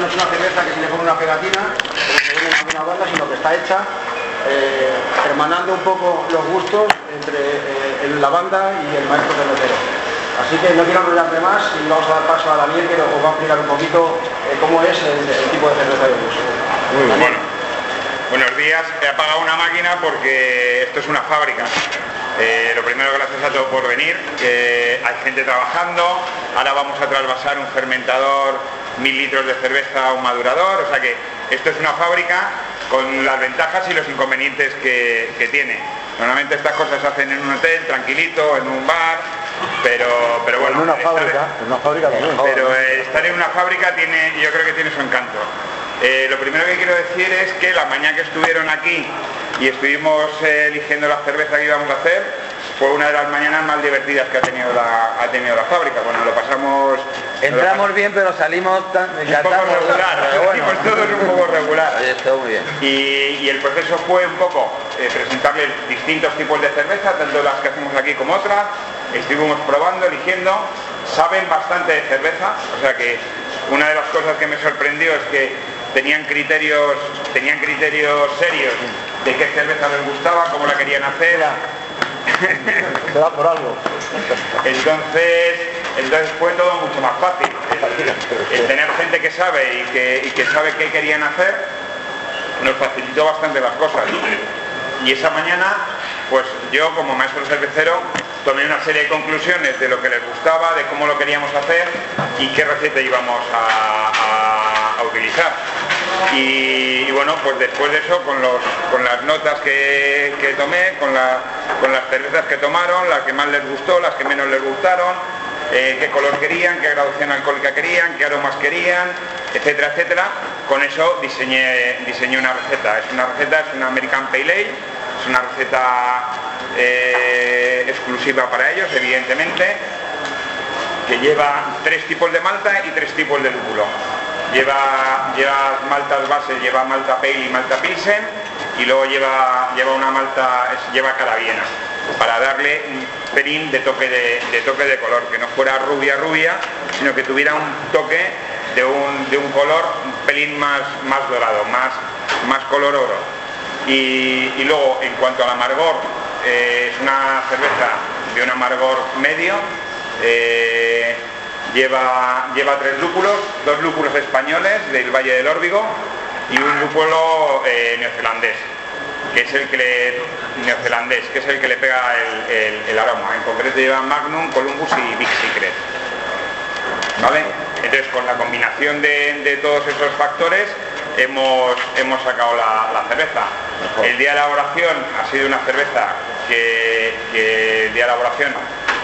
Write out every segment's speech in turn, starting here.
no es una cerveza que se le pone una pegatina, como se en alguna banda, sino que está hecha eh, hermanando un poco los gustos entre eh, la banda y el maestro cervecero. Así que no quiero enrollarme más y vamos a dar paso a Daniel que os va a explicar un poquito eh, cómo es el, el tipo de cerveza de uso. Muy bueno. Buenos días. He apagado una máquina porque esto es una fábrica. Eh, lo primero, gracias a todos por venir. Eh, hay gente trabajando. Ahora vamos a trasvasar un fermentador, mil litros de cerveza a un madurador. O sea que esto es una fábrica con las ventajas y los inconvenientes que, que tiene. Normalmente estas cosas se hacen en un hotel, tranquilito, en un bar, pero, pero bueno. en una fábrica, en una fábrica también. pero eh, estar en una fábrica tiene, yo creo que tiene su encanto. Eh, lo primero que quiero decir es que la mañana que estuvieron aquí y estuvimos eh, eligiendo la cerveza que íbamos a hacer, fue una de las mañanas más divertidas que ha tenido la, ha tenido la fábrica. Bueno, lo pasamos... Entramos bien, pero salimos tan... un poco regular, pero bueno. Hicimos todos un poco regular. Oye, estuvo muy bien. Y, y el proceso fue un poco eh, presentarles distintos tipos de cerveza, tanto las que hacemos aquí como otras. Estuvimos probando, eligiendo. Saben bastante de cerveza, o sea que una de las cosas que me sorprendió es que tenían criterios, tenían criterios serios de qué cerveza les gustaba, cómo la querían hacer. Será por algo. Entonces, entonces fue todo mucho más fácil. El, el tener gente que sabe y que, y que sabe qué querían hacer nos facilitó bastante las cosas. Y esa mañana, pues yo como maestro cervecero tomé una serie de conclusiones de lo que les gustaba, de cómo lo queríamos hacer y qué receta íbamos a, a- a utilizar. Y, y bueno, pues después de eso, con, los, con las notas que, que tomé, con, la- con las cervezas que tomaron, las que más les gustó, las que menos les gustaron, eh, qué color querían, qué graduación alcohólica querían, qué aromas querían, etcétera, etcétera. Con eso diseñé, diseñé una receta. Es una receta, es una American Pale Ale, es una receta eh, exclusiva para ellos, evidentemente, que lleva tres tipos de malta y tres tipos de lúpulo. Lleva, lleva maltas bases, lleva malta pale y malta pilsen y luego lleva, lleva una malta, lleva carabiena para darle un pelín de toque de, toque de color, que no fuera rubia rubia, sino que tuviera un toque de un, de un color un pelín más, más dorado, más, más color oro. Y, y luego, en cuanto al amargor, eh, es una cerveza de un amargor medio, eh, lleva, lleva tres lúpulos, dos lúpulos españoles del Valle del Órbigo y un lúpulo eh, neozelandés, que es el que le, neozelandés, que es el que le pega el, el- el aroma. En concreto lleva Magnum, Columbus y Big Secret. ¿Vale? Entonces con la combinación de, de todos esos factores hemos, hemos sacado la, la cerveza. El día de elaboración ha sido una cerveza que, que el día de elaboración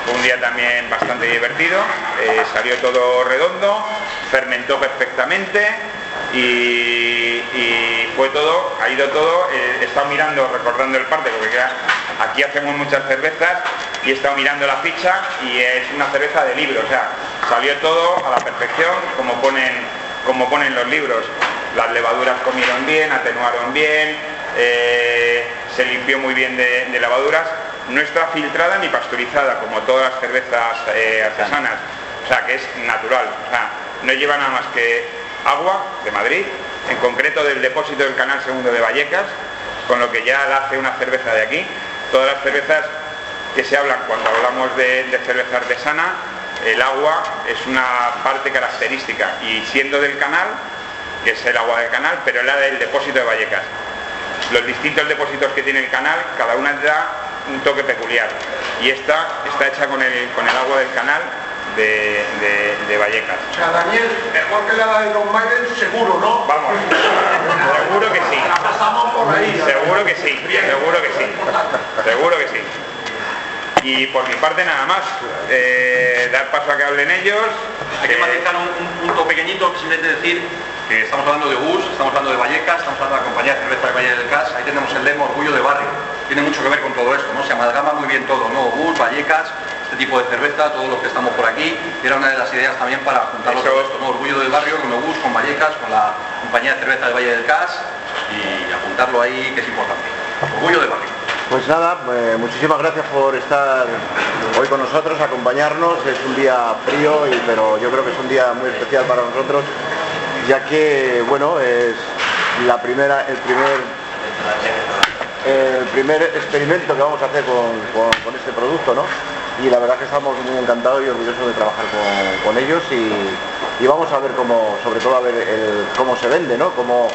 fue un día también bastante divertido, eh, salió todo redondo, fermentó perfectamente y, fue todo, ha ido todo, eh, he estado mirando, recordando el parte, porque aquí hacemos muchas cervezas y he estado mirando la ficha y es una cerveza de libro, o sea, salió todo a la perfección como ponen, como ponen los libros. Las levaduras comieron bien, atenuaron bien, eh, se limpió muy bien de, de levaduras, no está filtrada ni pasteurizada como todas las cervezas eh, artesanas, o sea que es natural, o sea, no lleva nada más que agua de Madrid, en concreto del depósito del Canal Segundo de Vallecas, con lo que ya la hace una cerveza de aquí. Todas las cervezas que se hablan cuando hablamos de, cerveza artesana, el agua es una parte característica y siendo del canal, que es el agua del canal, pero la del depósito de Vallecas. Los distintos depósitos que tiene el canal, cada una da un toque peculiar y esta está hecha con el, con el agua del canal de, de- de Vallecas. O sea, Daniel, mejor que la de Don Maiden, seguro, ¿no? Vamos, seguro que sí. La pasamos por ahí. Seguro que sí, seguro que sí, seguro que sí. Y por mi parte nada más, eh, dar paso a que hablen ellos. Hay que matizar un, un punto pequeñito, simplemente decir que estamos hablando de bus, estamos hablando de Vallecas, estamos hablando de la compañía de cerveza de Valle del Cas, ahí tenemos el lema Orgullo de Barrio. Tiene mucho que ver con todo esto, ¿no? Se amalgama muy bien todo, ¿no? Bus, Vallecas, este tipo de cerveza, todos los que estamos por aquí, era una de las ideas también para juntarlo todo esto, ¿no? Orgullo del barrio con Obús, con Vallecas, con la compañía de cerveza de Valle del Cas y apuntarlo ahí que es importante. Orgullo del barrio. Pues nada, eh, muchísimas gracias por estar hoy con nosotros, acompañarnos. Es un día frío, y, pero yo creo que es un día muy especial para nosotros, ya que, bueno, es la primera, el primer, el primer experimento que vamos a hacer con, con- con este producto, ¿no? Y la verdad que estamos muy encantados y orgullosos de trabajar con, con ellos y, y vamos a ver cómo, sobre todo a ver el- cómo se vende, ¿no? Cómo,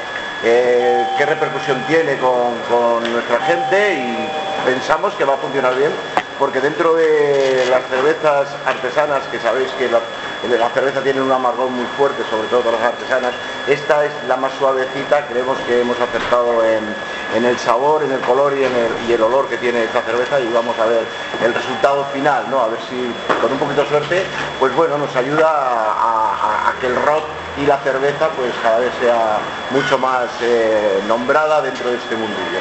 eh, qué repercusión tiene con, con nuestra gente y pensamos que va a funcionar bien porque dentro de las cervezas artesanas, que sabéis que la, la cerveza tiene un amargor muy fuerte, sobre todo todas las artesanas, esta es la más suavecita, creemos que hemos acertado en, el sabor, en el color y en el, olor que tiene esta cerveza y vamos a ver el resultado final, ¿no? A ver si con un poquito de suerte, pues bueno, nos ayuda a que el rock y la cerveza pues cada vez sea mucho más eh, nombrada dentro de este mundillo.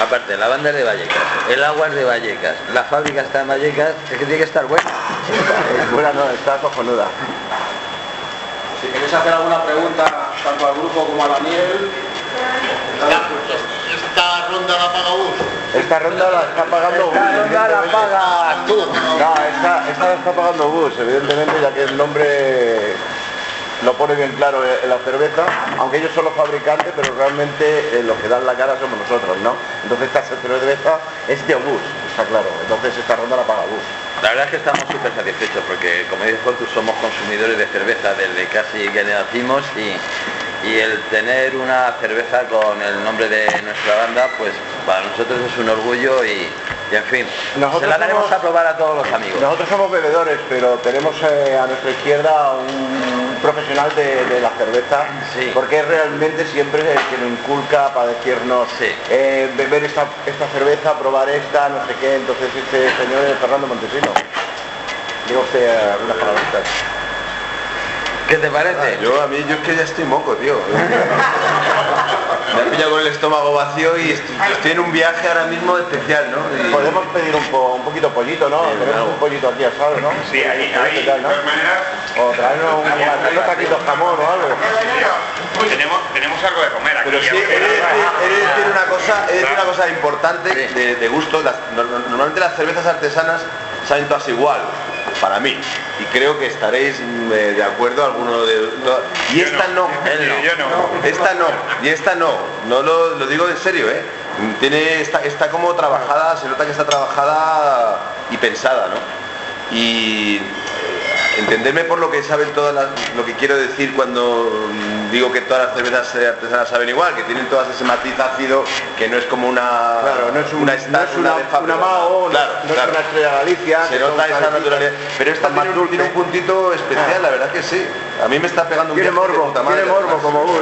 Aparte, la banda es de Vallecas, el agua es de Vallecas, la fábrica está en Vallecas, es que tiene que estar buena. Buena, no, está cojonuda. Si queréis hacer alguna pregunta tanto al grupo como a Daniel, Esta ronda la paga Bus. Esta ronda la está pagando Bus. Esta ronda la evidentemente. pagas tú. No, esta, esta la está pagando Bus, evidentemente, ya que el nombre lo pone bien claro en la cerveza, aunque ellos son los fabricantes, pero realmente eh, los que dan la cara somos nosotros, ¿no? Entonces esta cerveza es de Obús, está claro. Entonces esta ronda la paga Bus. La verdad es que estamos súper satisfechos porque, como dice Fortus, somos consumidores de cerveza desde casi que nacimos y, y el tener una cerveza con el nombre de nuestra banda, pues para nosotros es un orgullo y, y, en fin, Nosotros se la daremos somos- a probar a todos los amigos. Nosotros somos bebedores, pero tenemos eh, a nuestra izquierda un profesional de, de la cerveza, Sí. porque es realmente siempre el que nos inculca para decirnos Sí. eh, beber esta, esta cerveza, probar esta, no sé qué. Entonces este señor es Fernando Montesino. Digo usted eh, unas palabritas. ¿Qué te parece? Yo a mí yo es que ya estoy moco, tío. Me ha pillado con el estómago vacío y estoy, estoy en un viaje ahora mismo especial, ¿no? Y- Podemos pedir un, po- un poquito pollito, ¿no? Sí, Tenemos un pollito aquí asado, ¿no? Sí, ahí, ¿Qué ahí, tal, no? O traernos un- unos taquitos jamón o algo. tenemos, tenemos algo de comer aquí. Pero sí, he de decir, he una cosa, he de decir una cosa importante de, de gusto. Las- normalmente las cervezas artesanas saben todas igual, para mí. Y creo que estaréis mm, eh, de acuerdo alguno de. no. y esta no. no. Esta no, y esta no, no lo, lo digo en serio, ¿eh? Tiene, está, está como trabajada, se nota que está trabajada y pensada, ¿no? Y entenderme por lo que saben todas las, lo que quiero decir cuando mm, digo que todas las cervezas artesanas saben igual, que tienen todas ese matiz ácido que no es como una Claro, no es, un, una, no esta- es una, de fábrica. una Mao, no- claro, no, claro. es una estrella Galicia. Se nota esa naturalidad. Pero esta tiene, un- tiene un puntito especial, la verdad que sí. A mí me está pegando un Tiene de morbo, puta madre, tiene morbo como vos.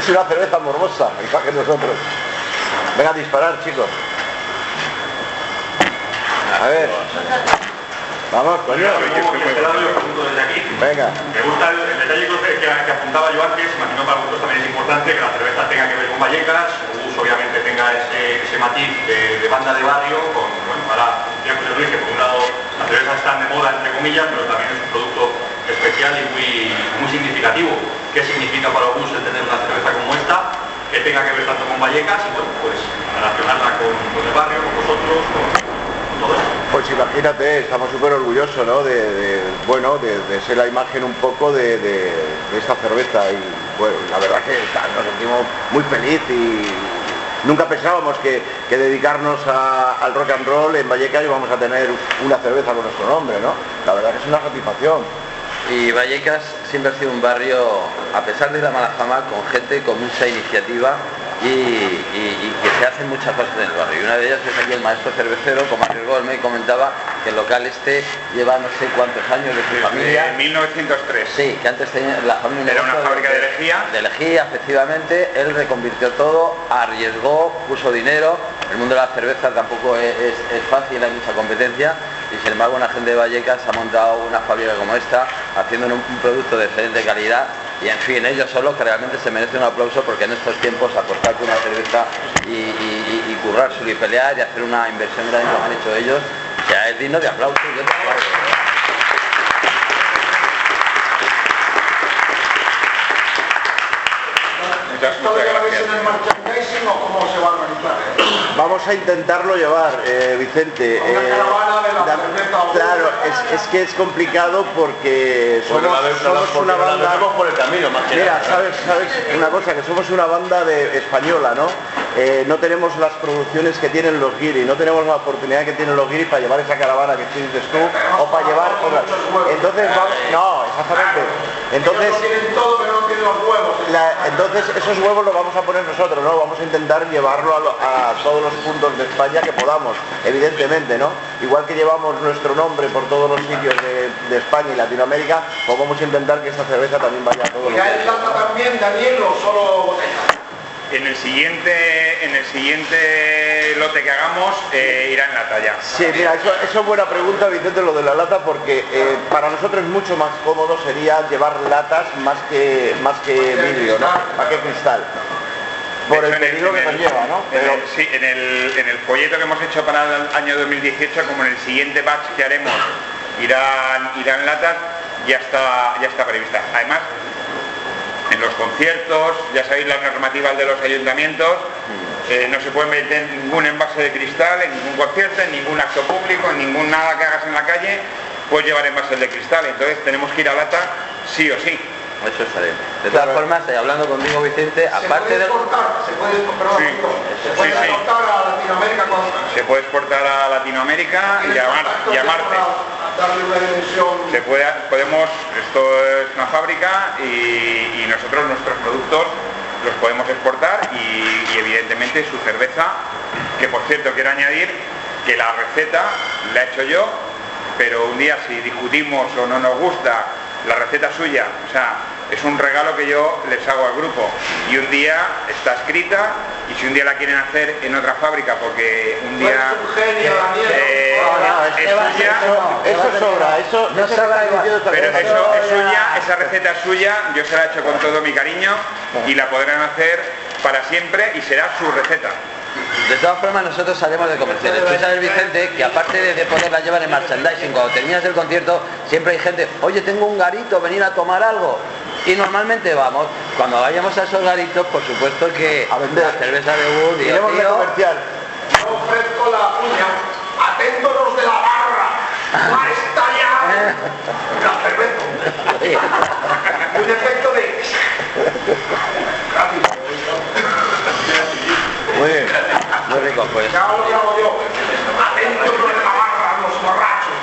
es una cerveza morbosa, igual que nosotros. Venga a disparar, chicos. A ver. Vamos, coño. Venga. Me gusta el, el detalle que, que- que apuntaba yo antes, imagino para vosotros también es importante que la cerveza tenga que ver con Vallecas, Ubus obviamente tenga ese, ese matiz de, de banda de barrio, con, bueno, ahora, ya que por un lado las cervezas están de moda, entre comillas, pero también es un producto especial y muy, muy significativo. ¿Qué significa para Ubus el tener una cerveza como esta? Que tenga que ver tanto con Vallecas y bueno, pues relacionarla con, con el barrio, con vosotros, con. Pues imagínate, estamos súper orgullosos, ¿no? De, bueno, de, ser la imagen un poco de, esta cerveza y bueno, la verdad que nos sentimos muy feliz y nunca pensábamos que, dedicarnos al rock and roll en Vallecas íbamos a tener una cerveza con nuestro nombre, ¿no? La verdad que es una satisfacción. Y Vallecas siempre ha sido un barrio, a pesar de la mala fama, con gente con mucha iniciativa y, y- y que se hacen muchas cosas en el barrio. Y una de ellas es aquí el maestro cervecero, como arriesgó él me comentaba, que el local este lleva no sé cuántos años de su Desde familia. 1903. Sí, que antes tenía la familia Era una fábrica de lejía. De lejía, efectivamente, él reconvirtió todo, arriesgó, puso dinero. El mundo de la cerveza tampoco es, es- es fácil, hay mucha competencia y sin embargo una gente de Vallecas ha montado una fábrica como esta haciendo un, un producto de excelente calidad y en fin, ellos solos que realmente se merecen un aplauso porque en estos tiempos apostar por una cerveza y, y, y, y y pelear y hacer una inversión grande como han hecho ellos, ya es digno de aplauso. Aplaudo. Muchas, ¿Esto muchas lo lleváis gracias. en el merchandising o cómo se va a organizar? Vamos a intentarlo llevar, eh, Vicente. Una eh, caravana de la da- claro, es, es que es complicado porque somos, Porque somos porque una banda... por el camino, más que Mira, nada, sabes, sabes una cosa, que somos una banda de española, ¿no? Eh, no tenemos las producciones que tienen los guiris, no tenemos la oportunidad que tienen los guiris para llevar esa caravana que dices tú, o para llevar otras. Entonces, vamos, no, exactamente. Entonces, Los huevos. la- entonces esos huevos los vamos a poner nosotros, ¿no? Vamos a intentar llevarlo a, lo- a todos los puntos de España que podamos, evidentemente, ¿no? Igual que llevamos nuestro nombre por todos los sitios de, de España y Latinoamérica, pues vamos a intentar que esta cerveza también vaya a todos los ¿Ya es lata también, Daniel, o solo? En el siguiente, en el siguiente lote que hagamos eh, irá en la talla. Sí, mira, eso, eso es buena pregunta, Vicente, lo de la lata, porque eh, para nosotros es mucho más cómodo sería llevar latas más que más que vidrio, ¿no? Más que cristal. Por el peligro que conlleva, ¿no? en el- sí, en el, en el folleto que hemos hecho para el año 2018, como en el siguiente batch que haremos irán, irán latas, ya está, ya está prevista. Además, en los conciertos, ya sabéis las normativas de los ayuntamientos, eh, no se puede meter ningún envase de cristal en ningún concierto, en ningún acto público, en ningún nada que hagas en la calle, puedes llevar envases de cristal. Entonces tenemos que ir a lata sí o sí. Eso. De todas Claro. formas, eh, hablando contigo, Vicente, ¿Se aparte puede de... exportar? ¿Se puede, Sí. amigo, ¿se Sí, puede sí. exportar a Latinoamérica con Se puede exportar a Latinoamérica y a, Mar- y a Marte. Darle una dimensión. se puede, podemos, esto es una fábrica y, nosotros nuestros productos los podemos exportar y, y evidentemente su cerveza, que por cierto quiero añadir que la receta la he hecho yo, pero un día si discutimos o no nos gusta la receta suya, o sea, es un regalo que yo les hago al grupo. Y un día está escrita y si un día la quieren hacer en otra fábrica porque un día eso sobra, eso No sobra pero eso es suya, esa receta es suya, yo se la he hecho con todo mi cariño y la podrán hacer para siempre y será su receta. De todas formas, nosotros salimos de comerciales. Tú sabes, Vicente, que aparte de, de poderla llevar en merchandising, cuando terminas el concierto, siempre hay gente, oye, tengo un garito, venir a tomar algo. Y normalmente vamos, cuando vayamos a esos garitos, por supuesto que A vender. la cerveza de Wood y Iremos de comercial. Yo ofrezco la cuña. Aténdonos de la barra. Va a estallar la cerveza. Un efecto de... Muy bien. muy rico, pues. Ya lo llamo yo. Aténdonos de la barra, los borrachos.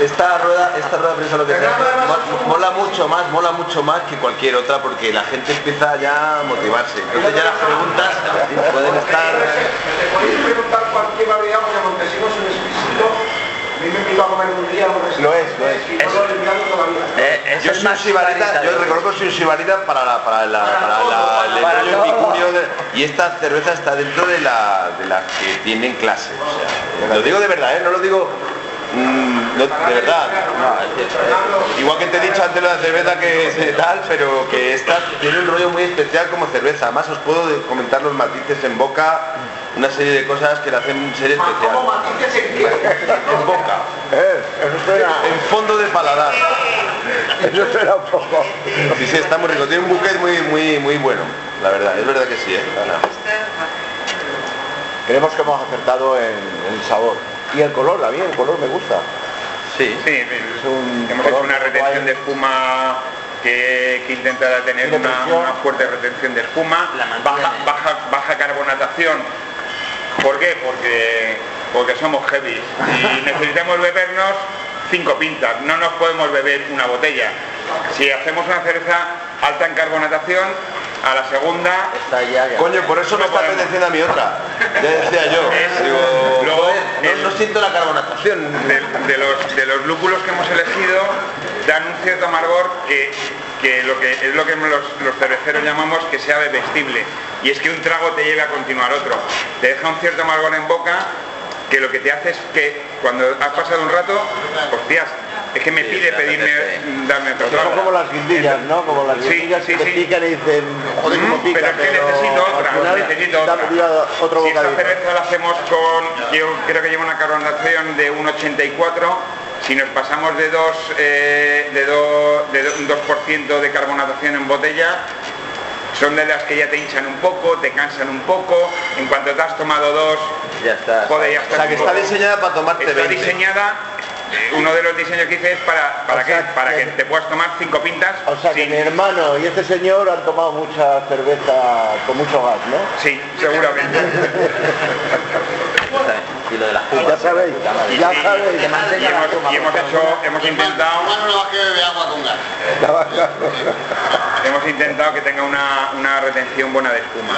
Esta rueda, esta rueda de prensa lo que un- mola mucho más, mola mucho más que cualquier otra porque la gente empieza ya a motivarse. Entonces ya las preguntas pueden estar. Me podéis preguntar cualquier variedad porque Montesinos es un exquisito. A mí me invitó a comer un día un Lo es, lo es. Y no lo he olvidado todavía. Eh, eso Yo es soy sibarita, yo reconozco que soy un sibarita para la, para la, para la, el Para epicurio de- y esta cerveza está dentro de la, de las que tienen clase. O sea, lo digo de verdad, ¿eh? no lo digo mm, no, de verdad. Igual que te he dicho antes la cerveza que es tal, pero que esta tiene un rollo muy especial como cerveza. Además os puedo comentar los matices en boca, una serie de cosas que la hacen ser especial. ¿Cómo matices en qué? En boca, Eh, eso suena, en fondo de paladar. eso suena un poco. Sí, sí, está muy rico. Tiene un buquet muy, muy, muy bueno. La verdad, es verdad que sí, ¿eh? Creemos que hemos acertado en el sabor. Y el color también, el color me gusta. Sí. Sí, un hemos hecho una guay. retención de espuma que, que intenta tener una, una fuerte retención de espuma, baja, baja, baja carbonatación. ¿Por qué? Porque, porque somos heavy y necesitamos bebernos cinco pintas, no nos podemos beber una botella. Si hacemos una cerveza alta en carbonatación, a la segunda Está ya, ya. Coño, por eso me No está podemos. apeteciendo a mi otra. Ya decía yo. Digo, Luego, joder, no, siento la carbonatación. de, de los, de los lúpulos que hemos elegido dan un cierto amargor que, que lo que es lo que los, los cerveceros llamamos que sea bebestible y es que un trago te lleve a continuar otro te deja un cierto amargor en boca que lo que te hace es que cuando has pasado un rato hostias es que me Sí, pide me pedirme darme otro Son trago. como las guindillas, ¿no? Como las Sí, guindillas sí, que te sí. pican y dicen, joder, cómo Mm, pica, pero es que necesito otra, final necesito otra. otro si esta cerveza la hacemos con, yo creo que lleva una carbonatación de 1,84, si nos pasamos de, dos, eh, de, do- de do- un 2% de carbonatación en botella, son de las que ya te hinchan un poco, te cansan un poco, en cuanto te has tomado dos, Ya está. joder, ya O está. sea, que está diseñada para tomarte Está 20. diseñada, eh, uno de los diseños que hice es para, para, que, sea, para que- que te puedas tomar cinco pintas. O sea que sin- mi hermano y este señor han tomado mucha cerveza con mucho gas, ¿no? Sí, seguramente. Y lo de las Ya pumas. sabéis, ya Y- sabéis. y hemos, y hemos hecho, hemos intentado, que agua con gas. hemos intentado que tenga una, una retención buena de espuma.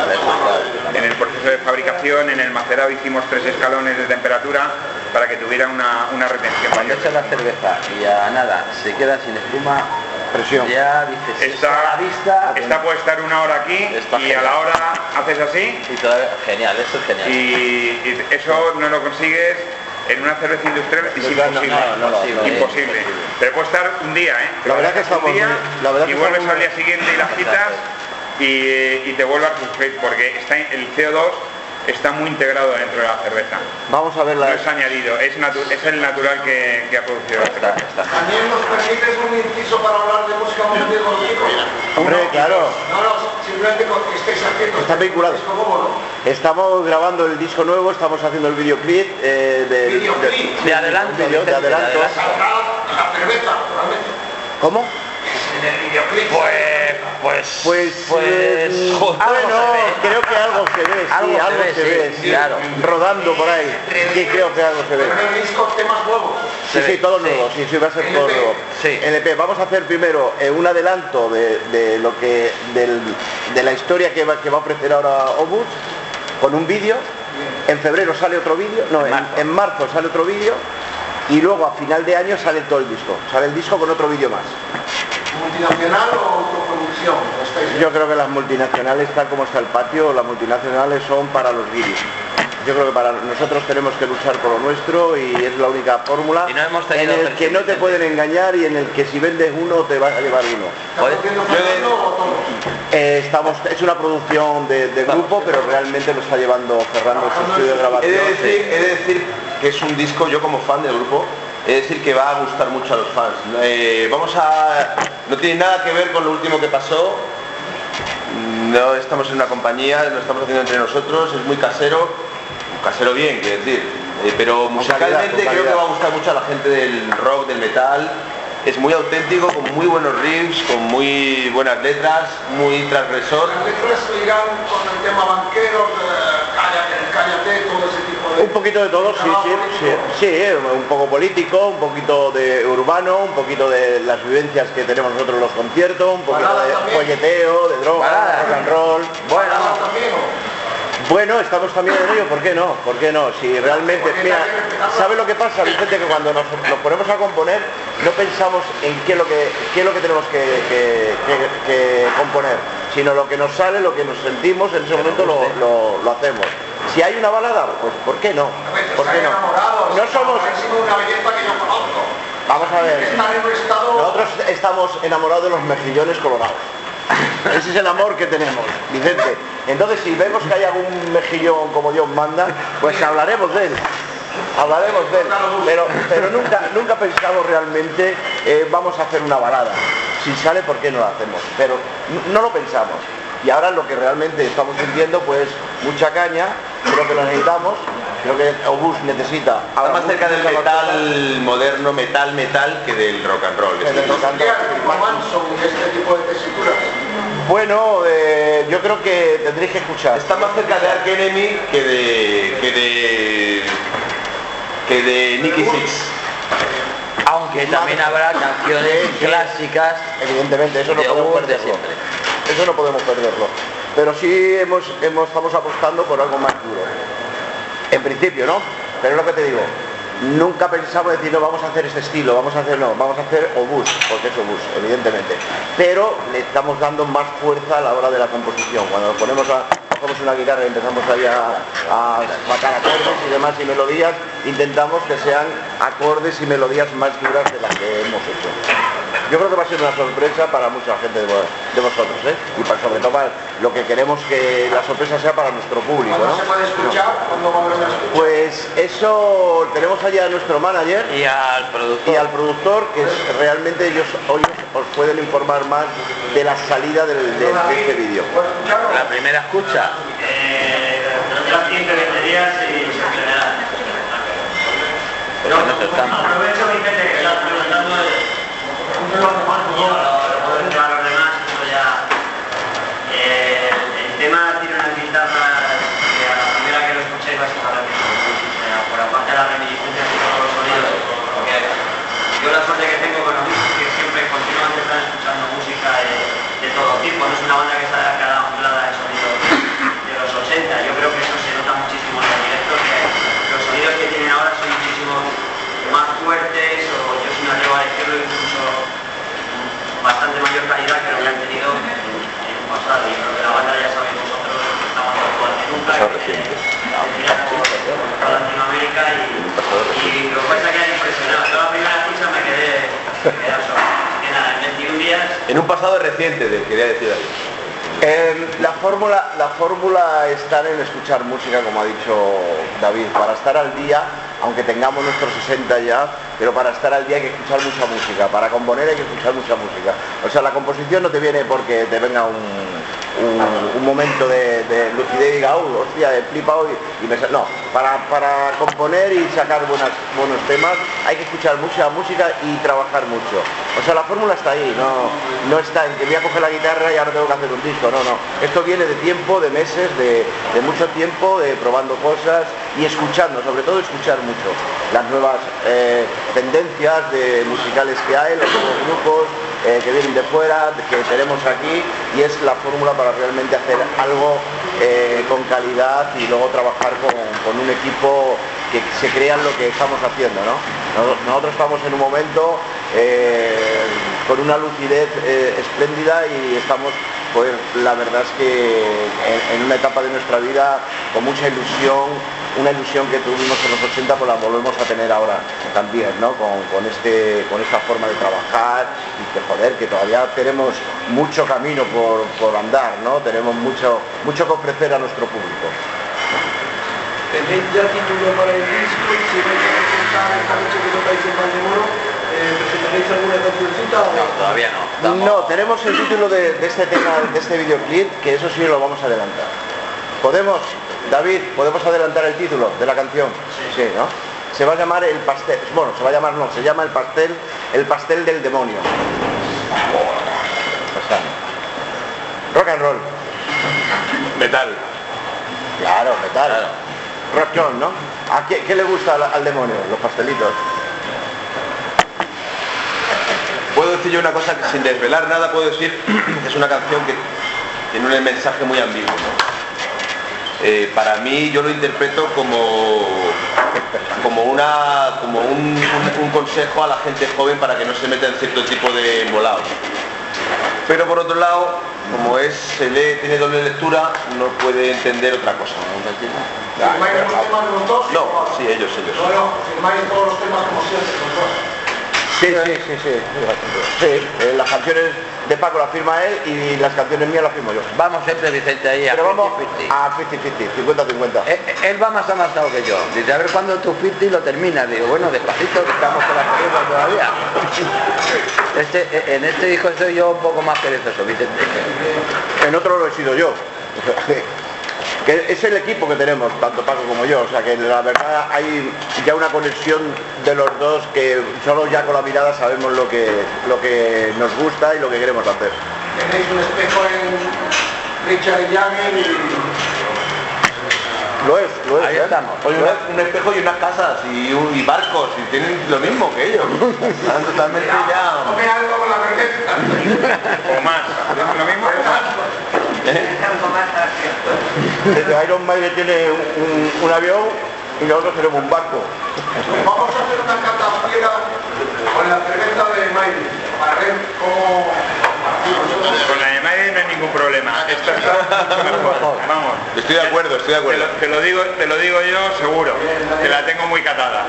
En el proceso de fabricación, en el macerado hicimos tres escalones de temperatura para que tuviera una, una retención Cuando echas la cerveza y a nada se queda sin espuma, Presión. ya dices, Esta, a la vista esta puede estar una hora aquí Está y a la hora haces así y todavía, genial, eso es genial. y, y eso no lo consigues en una cerveza industrial es imposible, no, no, no, no, imposible. Pero puede estar un día, ¿eh? La verdad que estamos día muy- la verdad y que vuelves al día siguiente y las quitas y, y te vuelve a sufrir porque está el CO2 está muy integrado dentro de la cerveza. Vamos a ver No la... es añadido, es, natu- es el natural que, que ha producido la Está, cerveza. está. También nos permites un inciso para hablar de música mundial contigo. Hombre, claro. No, no, simplemente con que estéis haciendo. Estamos grabando el disco nuevo, estamos haciendo el videoclip eh, del- Videoclip. De de Vicente, de adelanto. adelanto. Saldrá la cerveza, naturalmente. ¿Cómo? En el videoclip. Pues, pues, Pues, pues, joder, bueno, algo se ve. creo que algo se ve, sí, Algo se algo ve, se sí, ve, sí, claro. rodando por ahí, sí, creo que algo se ve. En el disco temas nuevos. Sí, Se sí, todo nuevo, sí, sí, va a ser todo nuevo. Sí. LP, vamos a hacer primero eh, un adelanto de, de lo que, del- de la historia que va, que va a ofrecer ahora Obus, con un vídeo, en febrero sale otro vídeo, no, en, marzo. en marzo sale otro vídeo, y luego a final de año sale todo el disco, sale el disco con otro vídeo más. ¿Multinacional o autoproducción? ¿O estáis- Yo creo que las multinacionales, tal como está el patio, las multinacionales son para los guiris. Yo creo que para nosotros tenemos que luchar por lo nuestro y es la única fórmula Y no hemos en el que no te pueden engañar y en el que si vendes uno te vas a llevar uno. Eh, estamos, es una producción de, de grupo, pero realmente lo está llevando Fernando su estudio de He grabación. de, decir, he de decir que es un disco, yo como fan del grupo, de decir que va a gustar mucho a los fans. Eh, vamos a... No tiene nada que ver con lo último que pasó. No estamos en una compañía, lo estamos haciendo entre nosotros, es muy casero, casero bien, quiero decir. Eh, pero musicalmente calidad, creo que va a gustar mucho a la gente del rock, del metal. Es muy auténtico, con muy buenos riffs, con muy buenas letras, muy transgresor. Las letras irán con el tema banqueros, eh, cállate, cállate, todo ese tipo de... Un poquito de todo, sí, sí, sí, eh, un poco político, un poquito de urbano, un poquito de las vivencias que tenemos nosotros en los conciertos, un poquito de folleteo, de droga, rock and roll. Bueno. Bueno, estamos también en ello, ¿por qué no? ¿Por qué no? Si realmente, mira. ¿sabe lo que pasa, Vicente? Que cuando nos, nos ponemos a componer, no pensamos en qué es lo que, qué es lo que tenemos que, que- que- que componer, sino lo que nos sale, lo que nos sentimos, en ese momento lo, lo- lo hacemos. Si hay una balada, pues ¿por qué no? ¿Por qué no? No somos... Vamos a ver. Nosotros estamos enamorados de los mejillones colorados. Ese es el amor que tenemos, Vicente. Entonces, si vemos que hay algún mejillón como Dios manda, pues hablaremos de él. Hablaremos de él. Pero, nunca, pensamos realmente, eh, vamos a hacer una balada. Si sale, ¿por qué no la hacemos? Pero no lo pensamos. Y ahora lo que realmente estamos sintiendo, pues mucha caña, creo que lo necesitamos, creo que Obús necesita... Está más cerca del metal moderno, metal, metal, que del rock and roll. Que este tipo de tesituras. Bueno, eh, yo creo que tendréis que escuchar. Está más cerca de Ark Enemy que de que de que de Nicky Six. aunque también habrá canciones clásicas Evidentemente, eso no de podemos perderlo. siempre. Eso no podemos perderlo. Pero sí hemos, hemos, estamos apostando por algo más duro. En principio, ¿no? Pero es lo que te digo. Nunca pensamos decir, no, vamos a hacer este estilo, vamos a hacer, no, vamos a hacer obús, porque es obús, evidentemente. Pero le estamos dando más fuerza a la hora de la composición. Cuando ponemos a, cogemos una guitarra y empezamos ahí a, a acordes y demás y melodías, intentamos que sean acordes y melodías más duras de las que hemos hecho. Yo creo que va a ser una sorpresa para mucha gente de, de vosotros, ¿eh? Y para, sobre todo para lo que queremos que la sorpresa sea para nuestro público, ¿Cuándo ¿no? se puede escuchar? ¿Cuándo va a haber una escucha? Pues eso tenemos allá a nuestro manager Y al productor. y al productor que es- realmente ellos hoy os pueden informar más de la salida del- de, de este vídeo. La primera escucha. Eh, las 15 20 días y se. Aprovecho Vicente que estás preguntando de un tema de más lo, lo puedo decir a los demás, pero ya eh, el tema tiene unas guitarras que a la primera que lo escuchéis vais a saber que son música, por aparte de las reminiscencias y todos los sonidos, porque yo la suerte que tengo con los discos es que siempre continuamente están escuchando música de, de todo tipo, no es una banda que está quedada anclada de sonidos de los 80, yo creo que eso se nota muchísimo en el directo, que los sonidos que tienen ahora son muchísimo más fuertes o yo si me atrevo a decirlo incluso bastante mayor calidad que lo que han tenido en, en el pasado. Yo creo que la banda ya sabéis vosotros que estamos más actual que nunca, Pasado que reciente. gira por, por Latinoamérica y, y lo vais a quedar impresionado. Yo la primera escucha me quedé, me quedé absorto. Así que nada, en 21 días En un pasado reciente, de- quería decir. Eh, la fórmula la fórmula está en escuchar música, como ha dicho David, para estar al día, aunque tengamos nuestros 60 ya, pero para estar al día hay que escuchar mucha música, para componer hay que escuchar mucha música. O sea, la composición no te viene porque te venga un, un- momento de, de lucidez y diga, oh, hostia, he flipado y, y me sa-". No, para, para componer y sacar buenas, buenos temas hay que escuchar mucha música y trabajar mucho. O sea, la fórmula está ahí, no, no está en que voy a coger la guitarra y ahora tengo que hacer un disco, no, no. Esto viene de tiempo, de meses, de, de mucho tiempo, de probando cosas y escuchando, sobre todo escuchar mucho las nuevas eh, tendencias de musicales que hay, los nuevos grupos eh, que vienen de fuera, que tenemos aquí y es la fórmula para realmente hacer algo eh, con calidad y luego trabajar con, un equipo que se crea en lo que estamos haciendo, ¿no? Nos- Nosotros estamos en un momento eh, con una lucidez espléndida y estamos, pues la verdad es que en una etapa de nuestra vida con mucha ilusión, una ilusión que tuvimos en los 80 pues la volvemos a tener ahora también, ¿no? Con, con este, con esta forma de trabajar y que joder, que todavía tenemos mucho camino por, por andar, ¿no? Tenemos mucho, mucho que ofrecer a nuestro público. ¿Tenéis ya título para el disco? Si vais a presentar esta noche que tocáis en Valdemoro, eh, ¿presentaréis alguna cancioncita? o- No, todavía no. Estamos- No, tenemos el título de, de este tema, de este videoclip, que eso sí lo vamos a adelantar. ¿Podemos, David, podemos adelantar el título de la canción? Sí, ¿no? Se va a llamar El Pastel, bueno, se va a llamar, no, se llama El Pastel, El Pastel del Demonio. Rock and roll. Metal. Claro, metal. Claro. Rock on, ¿no? ¿A qué, qué le gusta al, al demonio? Los pastelitos. Puedo decir yo una cosa que sin desvelar nada, puedo decir que es una canción que tiene un mensaje muy ambiguo. ¿no? Eh, para mí yo lo interpreto como, como, una, como un, un- un consejo a la gente joven para que no se meta en cierto tipo de embolados. Pero por otro lado, como es, se lee, tiene doble lectura, no puede entender otra cosa. ¿no? ¿Firmáis los temas los dos? No, sí, ellos, ellos. Bueno, firmáis todos los temas como siempre, los dos. Sí, sí, sí, sí. Sí, eh, las canciones de Paco las firma él y las canciones mías las firmo yo. Vamos siempre, Vicente, ahí a Pero vamos 50-50. a 50-50, 50-50. Eh, eh, Él va más avanzado que yo. Dice, a ver cuándo tu 50 lo termina. Digo, bueno, despacito, que estamos con las cervezas todavía. Este, en este disco soy yo un poco más perezoso, Vicente. En otro lo he sido yo. Que es el equipo que tenemos, tanto Paco como yo. O sea que la verdad hay ya una conexión de los dos que solo ya con la mirada sabemos lo que, lo que nos gusta y lo que queremos hacer. Tenéis un espejo en Richard Jagger y... Lo es, lo es. Ahí ¿eh? estamos. Oye, una- un espejo y unas casas y, un- y barcos y tienen lo mismo que ellos. Están totalmente ya. Come algo con la cerveza. O más. ¿Hacemos lo mismo? Desde Iron Maiden tiene un, un- un avión y nosotros tenemos un barco. Vamos a hacer una catafiera con la cerveza de Maiden para ver cómo... Con la de Maiden no hay ningún problema. Está. Vamos. Estoy de acuerdo, estoy de Te acuerdo. lo, te lo digo, te lo digo yo seguro, que la tengo muy catada.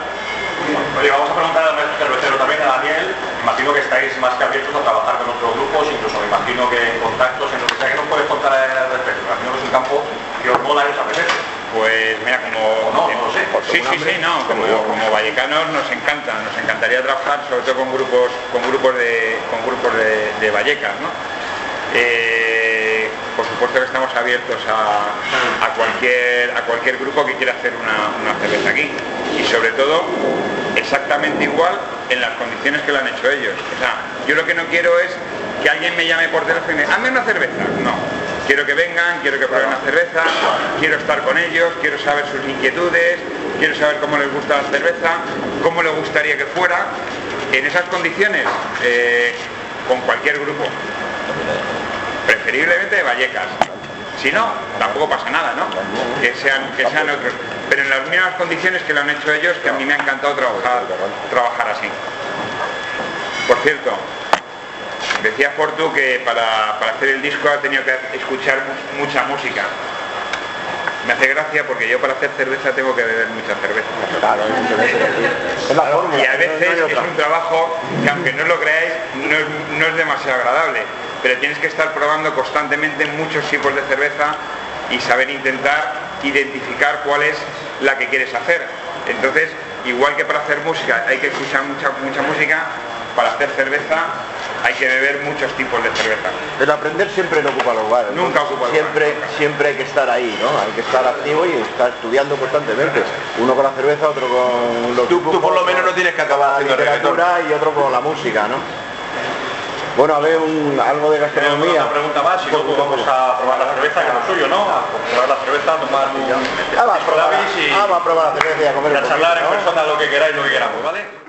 Oye, vamos a preguntar al cervecero también, a Daniel. Imagino que estáis más que abiertos a trabajar con otros grupos, incluso me imagino que en contactos, en lo que sea, que nos puedes contar al respecto. Imagino que es un campo que os mola apetece. Pues mira, como... No, no lo sé. Sí, sí, sí, no, como, como vallecanos nos encanta, nos encantaría trabajar sobre todo con grupos, con grupos de, con grupos de, de Vallecas, ¿no? Eh, por supuesto que estamos abiertos a, a cualquier, a cualquier grupo que quiera hacer una, una cerveza aquí. Y sobre todo, exactamente igual en las condiciones que lo han hecho ellos. O sea, yo lo que no quiero es que alguien me llame por teléfono y me diga, hazme una cerveza. No. Quiero que vengan, quiero que prueben la cerveza, quiero estar con ellos, quiero saber sus inquietudes, quiero saber cómo les gusta la cerveza, cómo les gustaría que fuera. En esas condiciones, eh, con cualquier grupo preferiblemente de Vallecas. Si no, tampoco pasa nada, ¿no? Que sean, que sean otros. Pero en las mismas condiciones que lo han hecho ellos, que a mí me ha encantado trabajar, trabajar así. Por cierto, decía Fortu que para, para hacer el disco ha tenido que escuchar mu- mucha música. Me hace gracia porque yo para hacer cerveza tengo que beber mucha cerveza. Claro, es la fórmula. Y a no veces es un trabajo que aunque no lo creáis, no es, no es demasiado agradable, pero tienes que estar probando constantemente muchos tipos de cerveza y saber intentar identificar cuál es la que quieres hacer. Entonces, igual que para hacer música hay que escuchar mucha, mucha música, para hacer cerveza hay que beber muchos tipos de cerveza. El aprender siempre no ocupa lugar. ¿no? Nunca ocupa lugar, Siempre, nunca. siempre hay que estar ahí, ¿no? Hay que estar activo y estar estudiando constantemente. Uno con la cerveza, otro con los Tú- tú por lo menos no tienes que acabar la literatura y otro con la música, ¿no? Bueno, a ver, un, algo de gastronomía. una pregunta más y luego vamos a probar la cerveza, que es lo suyo, ¿no? A probar la cerveza, tomar un Ah, va a probar, y, ah, va a probar la cerveza y a comer y a charlar en persona lo que queráis, lo que queramos, ¿vale?